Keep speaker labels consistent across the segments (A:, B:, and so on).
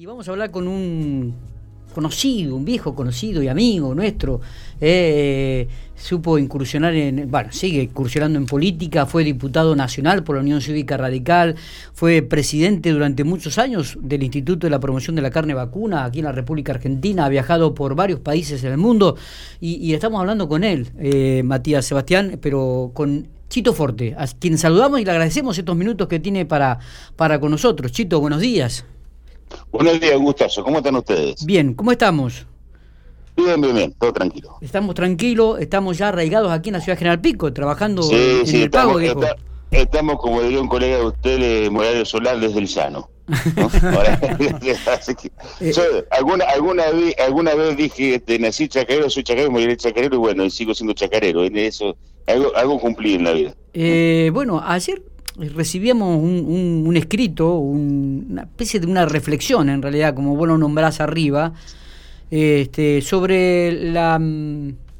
A: Y vamos a hablar con un conocido, un viejo conocido y amigo nuestro. Eh, supo incursionar en, bueno, sigue incursionando en política, fue diputado nacional por la Unión Cívica Radical, fue presidente durante muchos años del Instituto de la Promoción de la Carne Vacuna aquí en la República Argentina, ha viajado por varios países en el mundo y, estamos hablando con él, eh, Matías Sebastián, pero con Chito Forte, a quien saludamos y le agradecemos estos minutos que tiene para, para con nosotros. Chito, buenos días.
B: Buenos días, Gustazo. ¿Cómo están ustedes?
A: Bien, ¿cómo estamos?
B: Bien, bien, bien, todo tranquilo.
A: Estamos tranquilos, estamos ya arraigados aquí en la ciudad General Pico, trabajando en el
B: estamos,
A: pago, dijo.
B: estamos, como diría un colega de usted, Morales Solar, desde el llano. Eh, alguna, alguna, vez, alguna vez dije, este, nací chacarero, soy chacarero, moriré chacarero, y bueno, y sigo siendo chacarero. En eso, algo, algo cumplí en la vida.
A: Eh, bueno, ayer recibíamos un, escrito, una especie de una reflexión en realidad, como vos lo nombrás arriba, este, sobre la,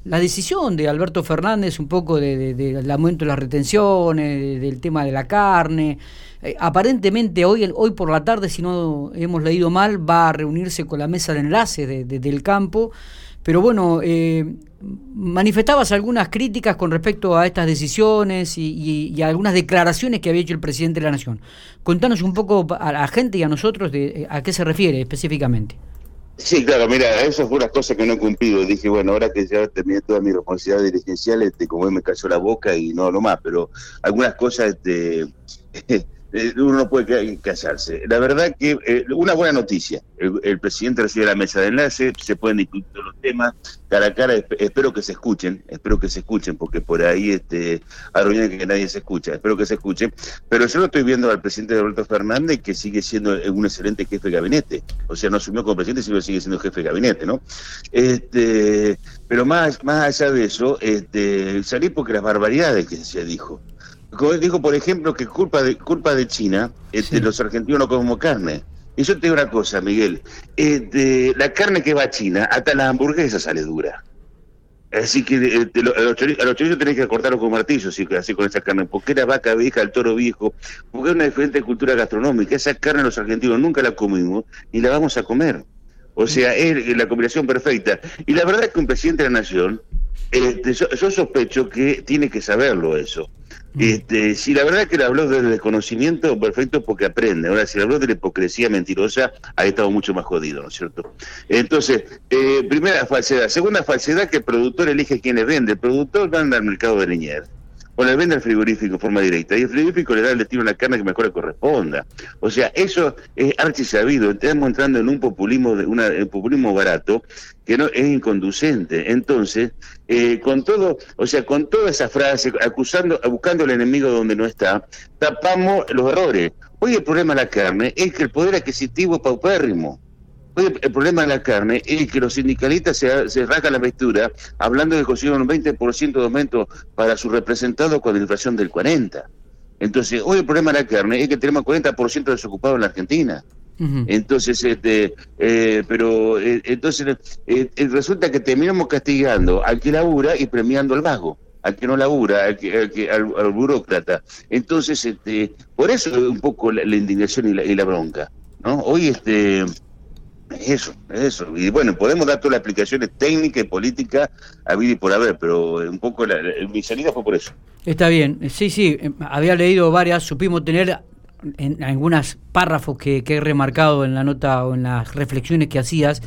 A: la decisión de Alberto Fernández un poco del de, aumento de las retenciones, del tema de la carne. Eh, aparentemente hoy, hoy por la tarde, si no hemos leído mal, va a reunirse con la mesa de enlace del campo. Pero bueno, eh, manifestabas algunas críticas con respecto a estas decisiones y, algunas declaraciones que había hecho el presidente de la Nación. Contanos un poco a la gente y a nosotros de eh, a qué se refiere específicamente.
B: Sí, claro, mira, eso fue una cosa que no he cumplido. Dije, bueno, ahora que ya terminé toda mi responsabilidad dirigencial, este, como él me cayó la boca y no lo más, pero algunas cosas este, Eh, uno no puede casarse. La verdad que eh, una buena noticia, el, presidente recibe la mesa de enlace, se pueden discutir los temas cara a cara, espero que se escuchen, espero que se escuchen, porque por ahí este, hay que nadie se escucha, espero que se escuchen, pero yo lo estoy viendo al presidente Roberto Fernández que sigue siendo un excelente jefe de gabinete, o sea, no asumió como presidente, sino sigue siendo jefe de gabinete, ¿no? Este, pero más, más allá de eso, este, salí porque las barbaridades que se dijo dijo, por ejemplo, que culpa de culpa de China, este, los argentinos no comemos carne. Y yo te digo una cosa, Miguel, este, la carne que va a China, hasta la hamburguesa sale dura. Así que este, a los chorizos tenés que cortarlo con martillo, así, así con esa carne, porque la vaca vieja, el toro viejo, porque es una diferente cultura gastronómica. Esa carne los argentinos nunca la comimos ni la vamos a comer. O sea, es la combinación perfecta. Y la verdad es que un presidente de la nación, este, yo sospecho que tiene que saberlo eso. Mm. Este, si la verdad que le habló del desconocimiento, perfecto, porque aprende. Ahora, si le habló de la hipocresía mentirosa, ahí estado mucho más jodido, ¿no es cierto? Entonces, eh, primera falsedad. Segunda falsedad, que el productor elige quién le vende. El productor manda al mercado de Liniers o le vende al frigorífico en forma directa y el frigorífico le da el destino a la carne que mejor le corresponda. O sea, eso es archisabido. Estamos entrando en un populismo, de una, un populismo barato que no es inconducente. Entonces, eh, con todo, o sea, con toda esa frase, acusando, buscando al enemigo donde no está, tapamos los errores. Hoy el problema de la carne es que el poder adquisitivo es paupérrimo el problema de la carne es que los sindicalistas se, se rasgan la vestura hablando de que consiguieron un 20% de aumento para su representado con la inflación del 40%. Entonces, hoy el problema de la carne es que tenemos 40% desocupados en la Argentina. Entonces, este, eh, pero eh, entonces eh, resulta que terminamos castigando al que labura y premiando al vago, al que no labura, al, que, al, burócrata. Entonces, este, por eso un poco la, indignación y la, y la, bronca. ¿no? Hoy, este, eso, eso. Y bueno, podemos dar todas las explicaciones técnicas y políticas a vida y por haber, pero un poco la, mi salida fue por eso.
A: Está bien, sí, sí, em, había leído varias, supimos tener en algunos párrafos que, que he remarcado en la nota o en las reflexiones que hacías,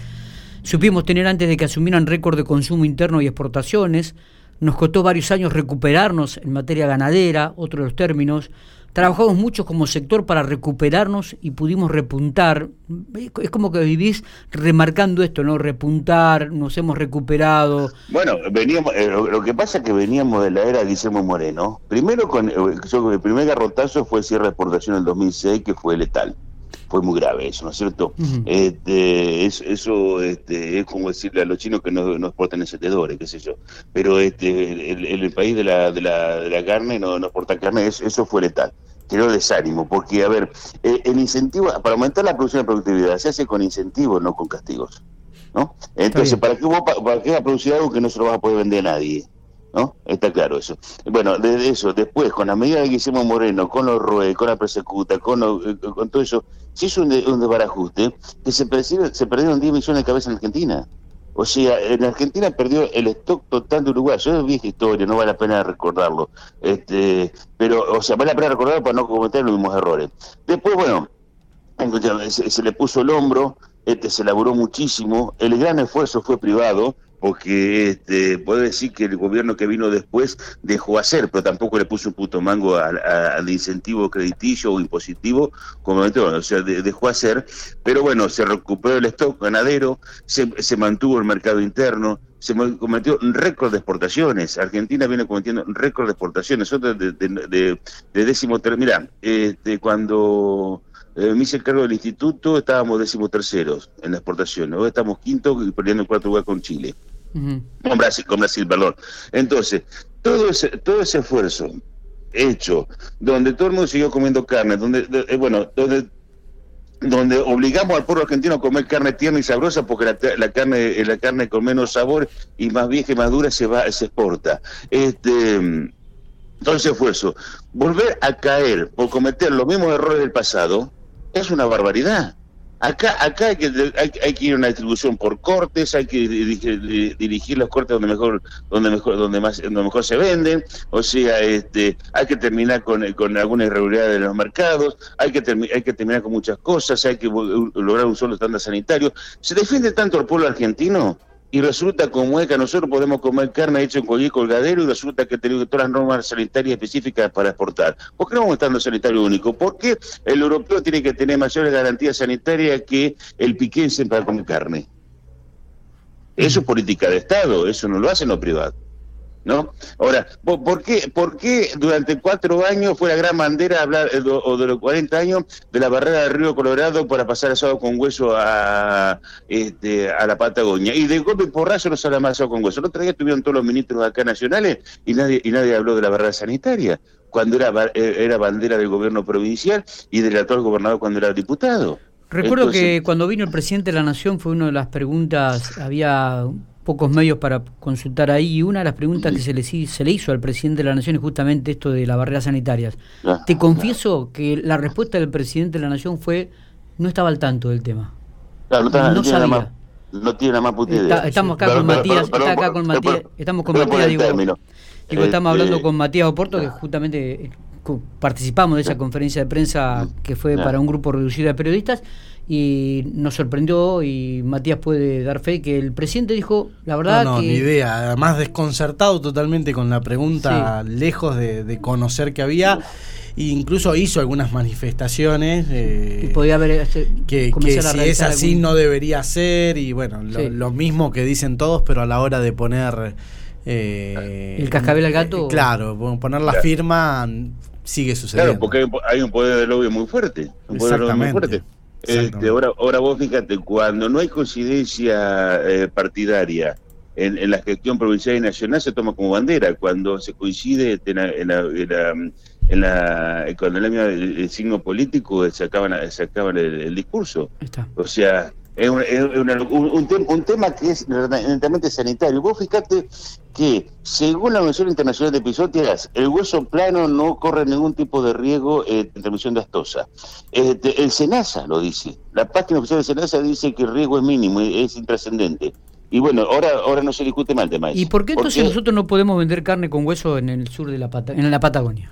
A: supimos tener antes de que asumieran récord de consumo interno y exportaciones, nos costó varios años recuperarnos en materia ganadera, otro de los términos, trabajamos mucho como sector para recuperarnos y pudimos repuntar. Es como que vivís remarcando esto, ¿no? Repuntar, nos hemos recuperado.
B: Bueno, veníamos, eh, lo que pasa es que veníamos de la era de Guillermo Moreno. Primero, con eh, el primer garrotazo fue el cierre de exportación en 2006, que fue letal fue muy grave eso, ¿no es cierto? este, eso este, es como decirle a los chinos que no, no exportan encendedores, qué sé yo. Pero este, el, el país de la, de, la, de la carne no, no exporta carne, eso, eso fue letal creo desánimo, porque, a ver, el incentivo, para aumentar la producción de productividad, se hace con incentivos, no con castigos. ¿no? Entonces, ¿para qué, vos, ¿para qué va a producir algo que no se lo vas a poder vender a nadie? ¿No? Está claro eso. Bueno, desde eso, después, con la medida que hicimos Moreno, con los ROE, con la persecuta, con, eh, con todo eso, se hizo un, un desbarajuste que se, se perdieron 10 millones de cabezas en Argentina. O sea, en Argentina perdió el stock total de Uruguay. Eso es vieja historia, no vale la pena recordarlo. Este, pero, o sea, vale la pena recordarlo para no cometer los mismos errores. Después, bueno, se, se le puso el hombro, este, se elaboró muchísimo. El gran esfuerzo fue privado porque este, puede decir que el gobierno que vino después dejó hacer, pero tampoco le puso un puto mango al, incentivo crediticio o impositivo, como o sea, dejó hacer, pero bueno, se recuperó el stock ganadero, se, se mantuvo el mercado interno, se cometió récord de exportaciones. Argentina viene cometiendo récord de exportaciones. Nosotros de, de, décimo mira, este, cuando eh, me hice el cargo del instituto, estábamos décimo terceros en la exportación. Hoy estamos quinto y perdiendo el cuarto lugar con Chile con Brasil, con Brasil, perdón. Entonces, todo ese, todo ese esfuerzo hecho, donde todo el mundo siguió comiendo carne, donde, eh, bueno, donde donde obligamos al pueblo argentino a comer carne tierna y sabrosa porque la, la carne la carne con menos sabor y más vieja y más dura se va se exporta. Este todo ese esfuerzo. Volver a caer por cometer los mismos errores del pasado es una barbaridad Acá, acá hay, que, hay, que ir a una distribución por cortes, hay que dirigir, los cortes donde mejor, donde mejor, donde más, donde mejor se venden, o sea, este, hay que terminar con, con alguna irregularidad de los mercados, hay que, hay que terminar con muchas cosas, hay que lograr un solo estándar sanitario. Se defiende tanto al pueblo argentino y resulta como es que nosotros podemos comer carne hecha en cualquier colgadero y resulta que tenemos todas las normas sanitarias específicas para exportar. ¿Por qué no vamos a estar en sanitario único? ¿Por qué el europeo tiene que tener mayores garantías sanitarias que el piquense para comer carne? Eso es política de Estado, eso no lo hacen los privados. ¿No? Ahora, ¿por qué, ¿por qué durante cuatro años fue la gran bandera hablar, eh, o de los 40 años, de la barrera del río Colorado para pasar asado con hueso a, este, a la Patagonia? Y de golpe porrazo no sale más asado con hueso. El otro día estuvieron todos los ministros acá nacionales y nadie, y nadie habló de la barrera sanitaria cuando era, eh, era bandera del gobierno provincial y del actual gobernador cuando era diputado.
A: Recuerdo que cuando vino el presidente de la Nación fue una de las preguntas, había pocos medios para consultar ahí y una de las preguntas que se le, se le hizo al presidente de la Nación es justamente esto de las barreras sanitarias. Ah, Te confieso que la respuesta del presidente de la Nación fue no estaba al tanto del tema.
B: no, tiene Más, no tiene nada más puta idea.
A: estamos acá con Matías, está acá con Matías, estamos con Matías, digo, estamos hablando este, con Matías Oporto que justamente eh, participamos de esa conferencia de prensa que fue para un grupo reducido de periodistas y nos sorprendió y Matías puede dar fe que el presidente dijo la verdad
C: no,
A: que
C: ni idea. Además desconcertado totalmente con la pregunta lejos de, conocer que había. E incluso hizo algunas manifestaciones
A: eh, podía haber este,
C: que, si es así no debería ser y bueno lo, mismo que dicen todos pero a la hora de poner
A: eh, el cascabel al gato
C: claro poner la firma sigue sucediendo.
B: claro porque hay un poder de lobby muy fuerte un poder de lobby muy fuerte este, ahora, ahora vos fíjate, cuando no hay coincidencia eh, partidaria en, la gestión provincial y nacional se toma como bandera. Cuando se coincide en la, en la, en la, cuando el, signo político se acaban, se acaban el, discurso. O sea, es, un, un, tema que es evidentemente sanitario. Vos fíjate que, según la Organización Internacional de Episodias, el hueso plano no corre ningún tipo de riesgo eh, de transmisión de astosa. Este, el SENASA lo dice. La página oficial de SENASA dice que el riesgo es mínimo, es intrascendente. Y bueno, ahora ahora no se discute mal el tema.
A: ¿Y por qué entonces nosotros no podemos vender carne con hueso en el sur de la Pata en la Patagonia?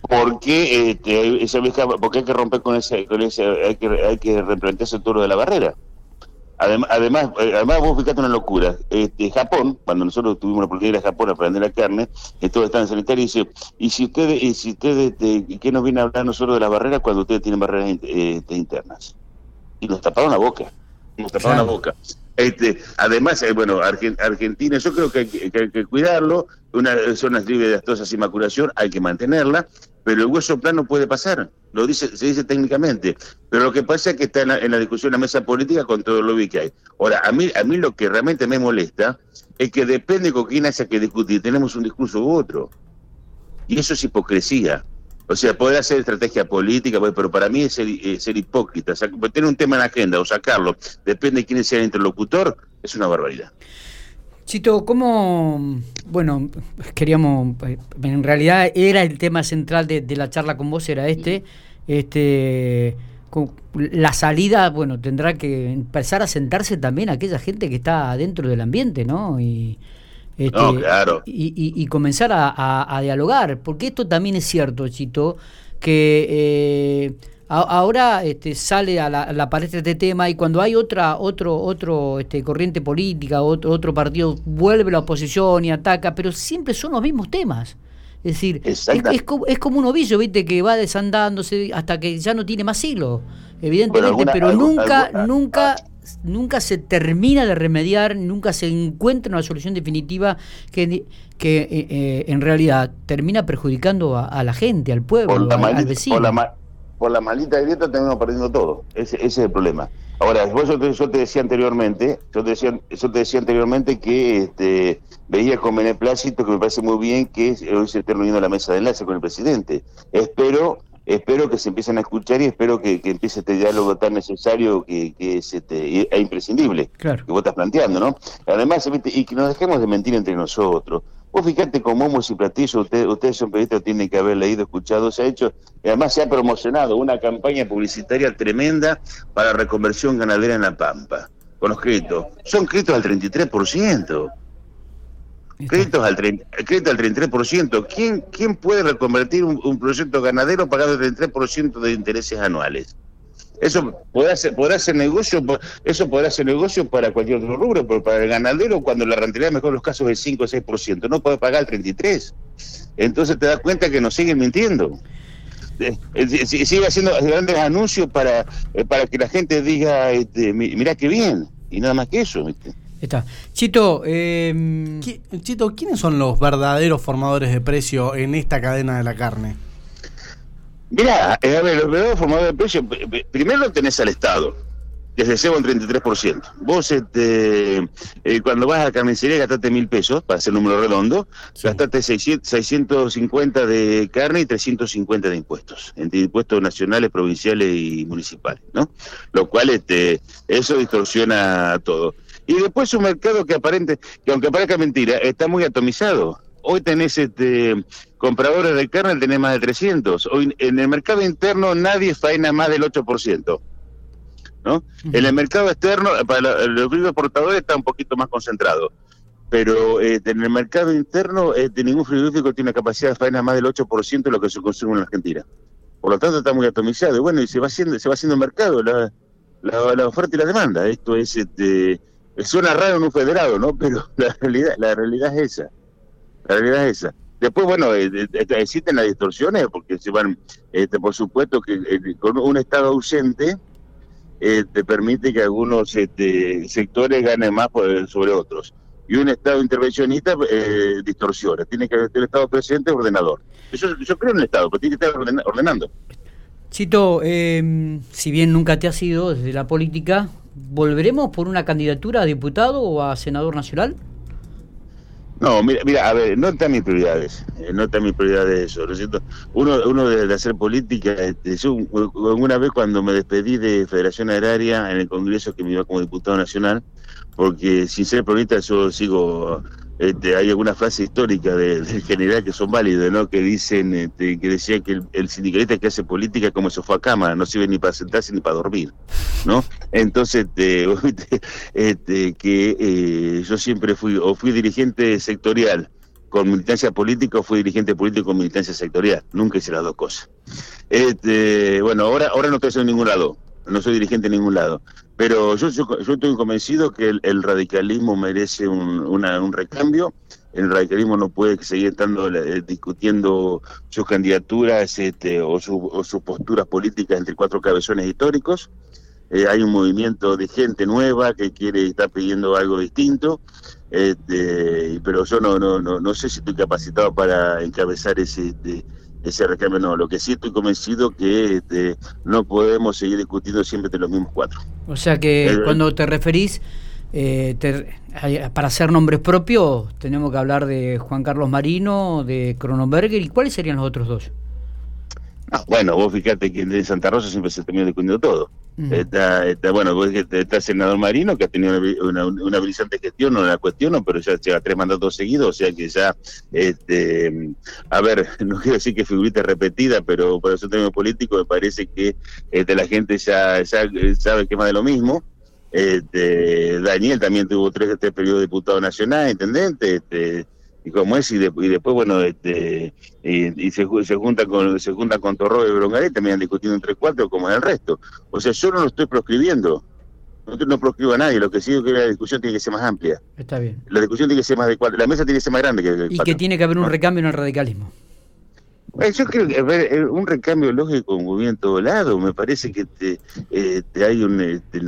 B: Porque este, esa porque hay que romper con ese, con ese hay que hay que replantearse el toro de la barrera. Además, además, eh, además vos fijate una locura. Este, Japón, cuando nosotros tuvimos la oportunidad de ir a Japón a aprender la carne, que todo está en sanitario, y dice, y si ustedes, y si ustedes, este, ¿qué nos viene a hablar nosotros de las barreras cuando ustedes tienen barreras este, internas? Y nos taparon la boca, nos taparon la boca. Este, además, eh, bueno, Argentina, yo creo que hay que, cuidarlo, una zona libre de astosas y maculación, hay que mantenerla, pero el hueso plano puede pasar, lo dice, se dice técnicamente, pero lo que pasa es que está en la, discusión, en la mesa política con todo lobby que hay. Ahora, a mí, a mí lo que realmente me molesta es que depende con quién haya que discutir, tenemos un discurso u otro, y eso es hipocresía. O sea, poder hacer estrategia política, pues, pero para mí es ser, eh, ser hipócrita. O sea, tener un tema en la agenda o sacarlo, depende de quién sea el interlocutor, es una barbaridad.
A: Chito, ¿cómo, bueno, queríamos, en realidad era el tema central de, la charla con vos, era este, este, la salida, bueno, tendrá que empezar a sentarse también aquella gente que está dentro del ambiente, ¿no? Y, este,
B: claro.
A: y, comenzar a, dialogar, porque esto también es cierto, Chito, que... Eh, ahora este, sale a la, palestra este tema y cuando hay otra otro otro este, corriente política otro otro partido vuelve la oposición y ataca pero siempre son los mismos temas. Es decir es, como, un ovillo viste que va desandándose hasta que ya no tiene más hilo evidentemente pero nunca nunca nunca se termina de remediar nunca se encuentra una solución definitiva que que eh, eh, en realidad termina perjudicando a, la gente al pueblo al, vecino.
B: por la maldita grieta terminamos perdiendo todo. Ese, ese, es el problema. Ahora, yo te, yo te decía anteriormente, yo te decía, yo te decía anteriormente que este, veía con beneplácito que me parece muy bien que hoy se esté reuniendo la mesa de enlace con el presidente. Espero espero que se empiecen a escuchar y espero que, empiece este diálogo tan necesario que, es este, e imprescindible que vos estás planteando, ¿no? Además, y que nos dejemos de mentir entre nosotros. Vos fíjate cómo Momos y Platillo, usted, ustedes son periodistas, tienen que haber leído, escuchado, se ha hecho, y además se ha promocionado una campaña publicitaria tremenda para reconversión ganadera en La Pampa, con los créditos. Son créditos al 33%. Créditos al, crédito al 33%. ¿Quién, ¿Quién puede reconvertir un, proyecto ganadero pagando el 33% de intereses anuales? Eso podrá ser, podrá ser negocio, eso podrá ser negocio para cualquier otro rubro, pero para el ganadero, cuando la rentabilidad mejor los casos es 5 o 6%, no puede pagar el 33%. Entonces te das cuenta que nos siguen mintiendo. Eh, eh, sigue haciendo grandes anuncios para, eh, para que la gente diga, este, mirá qué bien, y nada más que eso.
A: Está. Chito, eh...
C: Chito, ¿quiénes son los verdaderos formadores de precio en esta cadena de la carne?
B: Mira, eh, a ver, los verdaderos formadores de precio, primero lo tenés al Estado, que se lleva un 33%. Vos, este, eh, cuando vas a carnicería, gastaste mil pesos, para hacer número redondo, gastaste 650 de carne y 350 de impuestos, entre impuestos nacionales, provinciales y municipales, ¿no? Lo cual, este, eso distorsiona todo. Y después un mercado que aparente, que aunque parezca mentira, está muy atomizado. Hoy tenés este compradores de carne, tenés más de 300. Hoy en el mercado interno nadie faena más del 8%. ¿no? En el mercado externo, para los frigoríficos exportadores está un poquito más concentrado. Pero este, en el mercado interno, este, ningún frigorífico tiene capacidad de faena más del 8% de lo que se consume en Argentina. Por lo tanto, está muy atomizado. Y bueno, y se va haciendo, se va haciendo mercado la, la, oferta y la demanda. Esto es este, Suena raro en un federado, ¿no? Pero la realidad, la realidad es esa. La realidad es esa. Después, bueno, eh, eh, eh, existen las distorsiones porque se van, este, por supuesto que con un Estado ausente te permite que algunos este, sectores ganen más sobre otros. Y un Estado intervencionista distorsiona. Tiene que haber el Estado presente ordenador. Yo, yo creo en el Estado, pero tiene que estar ordenando.
A: Chito, em, si bien nunca te has ido desde la política, ¿volveremos por una candidatura a diputado o a senador nacional?
B: No, mira, mira, a ver, no están mis prioridades, eh, no están mis prioridades eso, ¿no es cierto? Uno, uno de, hacer política, este, yo una vez cuando me despedí de Federación Agraria en el Congreso que me iba como diputado nacional, porque sin ser política yo sigo este, hay alguna frase histórica del general que son válidas, ¿no? Que dicen, este, que decía que el, sindicalista que hace política como se fue a cama, no sirve ni para sentarse ni para dormir, ¿no? Entonces, este, este que eh, yo siempre fui, o fui dirigente sectorial con militancia política o fui dirigente político con militancia sectorial, nunca hice las dos cosas. Este, bueno, ahora, ahora no estoy en ningún lado, no soy dirigente en ningún lado. Pero yo, yo, estoy convencido que el, radicalismo merece un, recambio. El radicalismo no puede seguir estando eh, discutiendo sus candidaturas este, o, sus posturas políticas entre cuatro cabezones históricos. Eh, hay un movimiento de gente nueva que quiere estar pidiendo algo distinto, este, pero yo no, no, no, no sé si estoy capacitado para encabezar ese, este, ese recambio no. Lo que sí estoy convencido que este, no podemos seguir discutiendo siempre de los mismos cuatro.
A: O sea que eh, cuando te referís, eh, para hacer nombres propios, tenemos que hablar de Juan Carlos Marino, de Cronenberger, ¿y cuáles serían los otros dos?
B: bueno, vos fíjate que en Santa Rosa siempre se termina discutiendo todo. Está, está, bueno, está el senador Marino, que ha tenido una, brillante gestión, no la cuestiono, pero ya lleva tres mandatos seguidos, o sea que ya, este, a ver, no quiero decir que figurita repetida, pero por eso término político me parece que este, la gente ya, ya sabe que más de lo mismo. Este, Daniel también tuvo tres, tres periodos de diputado nacional, intendente, este, y como es y, después bueno este y, se, se, junta con se junta con Torro y Brongaret también discutiendo entre cuatro como en el resto. O sea yo no lo estoy proscribiendo. No, no proscribo a nadie. Lo que sí es que la discusión tiene que ser más amplia.
A: Está bien.
B: La discusión tiene que ser más de cuatro la mesa tiene que ser más grande que
A: y que tiene que haber un recambio en el radicalismo
B: yo creo que ver, eh, un recambio lógico muy bien todo lado. Me parece que te, eh, hay un, este,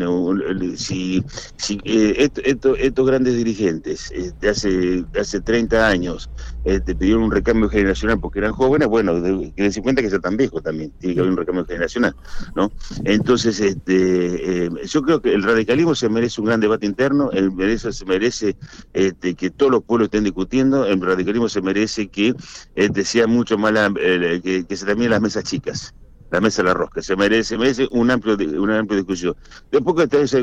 B: si, si estos grandes dirigentes de hace hace 30 años te pidieron un recambio generacional porque eran jóvenes, bueno, dense cuenta que ya tan viejo también, tiene que haber un recambio generacional, ¿no? Entonces, este, yo creo que el radicalismo se merece un gran debate interno, el merece, se merece este, que todos los pueblos estén discutiendo, el radicalismo se merece que este, sea mucho más la que, se terminen las mesas chicas la mesa de la rosca. Se merece, merece un amplio, una amplia discusión. Después que está esa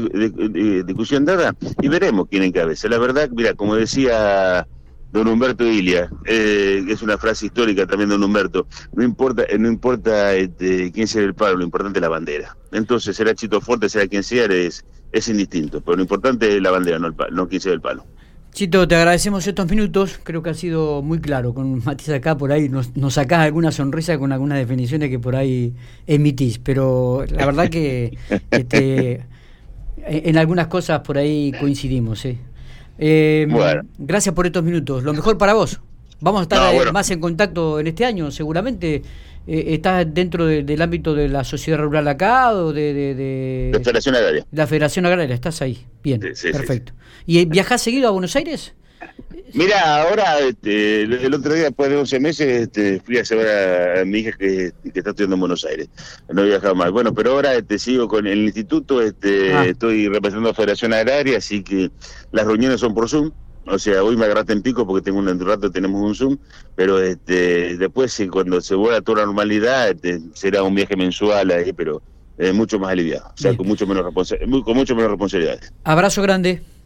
B: discusión dada, y veremos quién encabeza. La verdad, mira, como decía don Humberto Ilia, eh, es una frase histórica también de don Humberto, no importa, no importa este, quién sea el palo, lo importante es la bandera. Entonces, será Chito Fuerte, será quien sea, es, es indistinto, pero lo importante es la bandera, no, el no quien sea el palo.
A: Chito, te agradecemos estos minutos, creo que ha sido muy claro. Con Matiz acá por ahí nos, nos sacás alguna sonrisa con algunas definiciones que por ahí emitís, pero la verdad que este, en algunas cosas por ahí coincidimos. ¿eh? Eh, gracias por estos minutos, lo mejor para vos. Vamos a estar más en contacto en este año, seguramente. Eh, ¿Estás dentro del ámbito de la sociedad rural acá o de, de,
B: la Federación Agraria?
A: La Federación Agraria, estás ahí. Bien, perfecto. ¿Y viajás seguido a Buenos Aires?
B: Mira, ahora, este, el otro día, después de 11 meses, este, fui a llevar a mi hija que, está estudiando en Buenos Aires. No he viajado más. Bueno, pero ahora este, sigo con el instituto, este, ah. estoy representando a la Federación Agraria, así que las reuniones son por Zoom. O sea, hoy me agarraste en pico porque tengo un, rato tenemos un Zoom, pero este, después cuando se vuelva a toda la normalidad este, será un viaje mensual ahí, pero mucho más aliviado, o sea, con mucho menos con mucho menos responsabilidades.
A: Abrazo grande.